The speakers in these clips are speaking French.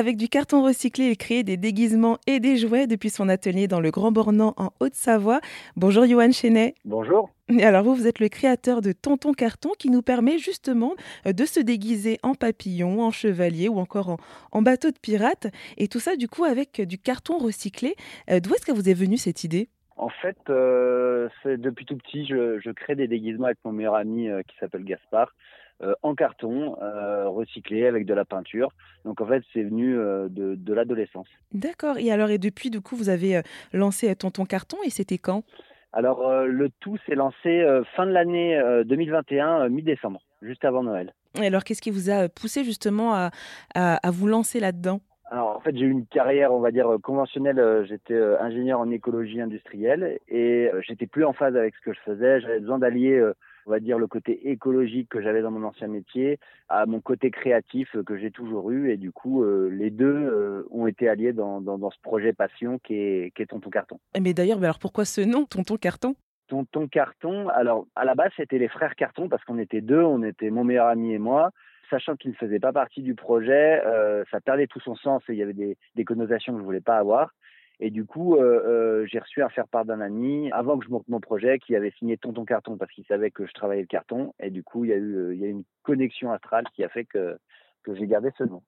Avec du carton recyclé, il crée des déguisements et des jouets depuis son atelier dans le Grand Bornand en Haute-Savoie. Bonjour Johan Chenet. Bonjour. Alors vous, vous êtes le créateur de Tonton Carton qui nous permet justement euh, de se déguiser en papillon, en chevalier ou encore en, bateau de pirate. Et tout ça du coup avec du carton recyclé. Euh, d'où est-ce que vous est venue cette idée? En fait, euh, depuis tout petit, je, crée des déguisements avec mon meilleur ami qui s'appelle Gaspard. en carton, recyclé avec de la peinture. Donc en fait, c'est venu de, de l'adolescence. D'accord. Et alors, et depuis, du coup, vous avez lancé Tonton Carton et c'était quand? Alors euh, le tout s'est lancé euh, fin de l'année 2021, euh, mi-décembre, juste avant Noël. Et alors qu'est-ce qui vous a poussé justement à, à, vous lancer là-dedans? Alors en fait j'ai eu une carrière on va dire conventionnelle, j'étais ingénieur en écologie industrielle et j'étais plus en phase avec ce que je faisais, j'avais besoin d'allier on va dire, le côté écologique que j'avais dans mon ancien métier à mon côté créatif que j'ai toujours eu. Et du coup, euh, les deux euh, ont été alliés dans, dans, ce projet passion qui est, qui est Tonton Carton. Eh, mais d'ailleurs, alors pourquoi ce nom, Tonton Carton? Tonton Carton, alors à la base, c'était les frères Carton parce qu'on était deux, on était mon meilleur ami et moi sachant qu'ils ne faisaient pas partie du projet, euh, ça perdait tout son sens et il y avait des, connotations que je voulais pas avoir. Et du coup, euh, euh, j'ai reçu un faire-part d'un ami avant que je monte mon projet qui avait signé Tonton Carton parce qu'il savait que je travaillais le carton. Et du coup, il y a eu, une connexion astrale qui a fait que, que j'ai gardé ce nom.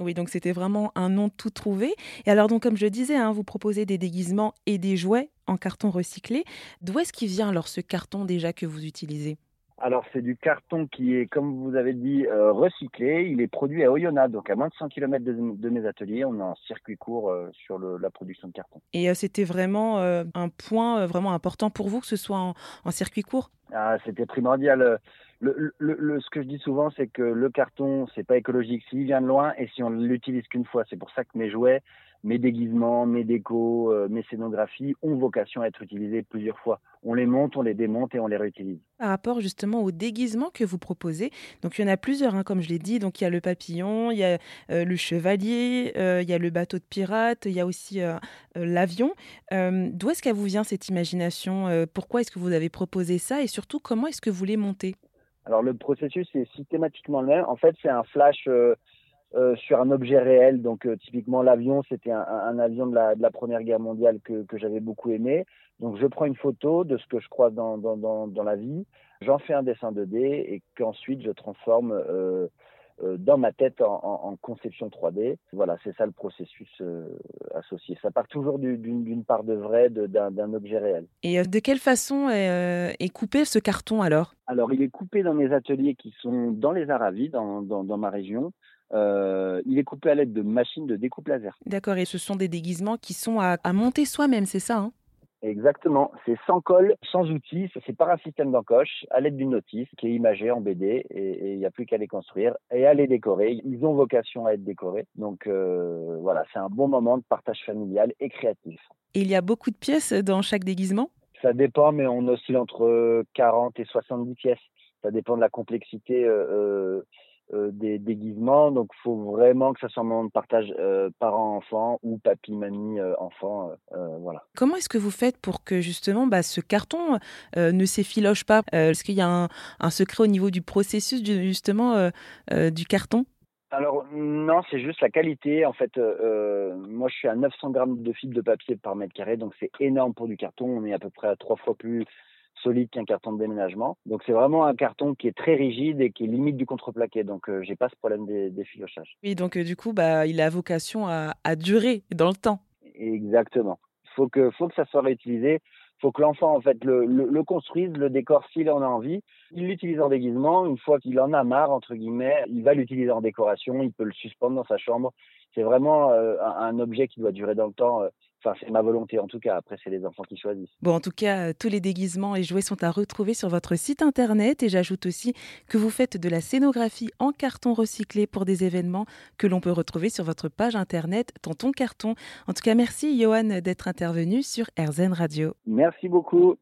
Oui, donc c'était vraiment un nom tout trouvé. Et alors, donc, comme je disais, hein, vous proposez des déguisements et des jouets en carton recyclé. D'où est-ce qu'il vient alors ce carton déjà que vous utilisez? Alors c'est du carton qui est, comme vous avez dit, euh, recyclé. Il est produit à Oyonnax, donc à moins de 100 km de, mes ateliers. On a un circuit court euh, sur la production de carton. Et euh, c'était vraiment un point vraiment important pour vous que ce soit en, circuit court? Ah, C'était primordial. Ce que je dis souvent, c'est que le carton, c'est pas écologique s'il vient de loin et si on l'utilise qu'une fois. C'est pour ça que mes jouets, mes déguisements, mes décos, euh, mes scénographies ont vocation à être utilisés plusieurs fois. On les monte, on les démonte et on les réutilise. Par rapport justement aux déguisements que vous proposez, donc il y en a plusieurs, hein, comme je l'ai dit. Donc il y a le papillon, il y a euh, le chevalier, euh, il y a le bateau de pirate, il y a aussi l'avion. D'où est-ce qu'elle vous vient cette imagination? Pourquoi est-ce que vous avez proposé ça? Et surtout comment est-ce que vous les montez? Alors le processus est systématiquement le même. En fait, c'est un flash euh, sur un objet réel. Donc euh, typiquement l'avion, c'était un, avion de la, Première Guerre mondiale que, j'avais beaucoup aimé. Donc je prends une photo de ce que je crois dans, dans, la vie, j'en fais un dessin 2D et qu'ensuite je transforme euh, euh dans ma tête en, en, conception 3D. Voilà, c'est ça le processus associé. Ça part toujours d'une part de vrai, d'un objet réel. Et de quelle façon est, est, coupé ce carton alors? Alors il est coupé dans mes ateliers qui sont dans les Aravis, dans, dans, dans ma région. Euh, il est coupé à l'aide de machines de découpe laser. D'accord, et ce sont des déguisements qui sont à, monter soi-même, c'est ça hein? Exactement, c'est sans colle, sans outils, c'est par un système d'encoche, à l'aide d'une notice qui est imagée en BD et il n'y a plus qu'à les construire et à les décorer. Ils ont vocation à être décorés. Donc euh, voilà, c'est un bon moment de partage familial et créatif. Et il y a beaucoup de pièces dans chaque déguisement? Ça dépend, mais on oscille entre 40 et 70 pièces. Ça dépend de la complexité. Euh, euh, des déguisements. Donc, il faut vraiment que ça soit un moment de partage euh, parent-enfant ou papy-mamie-enfant. Euh, voilà. Comment est-ce que vous faites pour que justement bah, ce carton ne s'effiloche pas? Est-ce qu'il y a un, secret au niveau du processus justement du carton? Alors non, c'est juste la qualité. En fait, moi je suis à 900 grammes de fibre de papier par mètre carré, donc c'est énorme pour du carton. On est à peu près à trois fois plus solide qu'un carton de déménagement. Donc c'est vraiment un carton qui est très rigide et qui est limite du contreplaqué. Donc euh, j'ai pas ce problème des, des filochages. Oui, donc euh, du coup, bah, il a vocation à, à, durer dans le temps. Exactement. Faut que faut que ça soit réutilisé. Faut que l'enfant en fait le, le, construise, le décore s'il en a envie. Il l'utilise en déguisement. Une fois qu'il en a marre entre guillemets, il va l'utiliser en décoration. Il peut le suspendre dans sa chambre. C'est vraiment euh, un, un, objet qui doit durer dans le temps. Enfin, c'est ma volonté en tout cas. Après, c'est les enfants qui choisissent. Bon, en tout cas, euh, tous les déguisements et jouets sont à retrouver sur votre site internet. Et j'ajoute aussi que vous faites de la scénographie en carton recyclé pour des événements que l'on peut retrouver sur votre page internet Tonton Carton. En tout cas, merci Johan d'être intervenu sur RZN Radio. Merci beaucoup.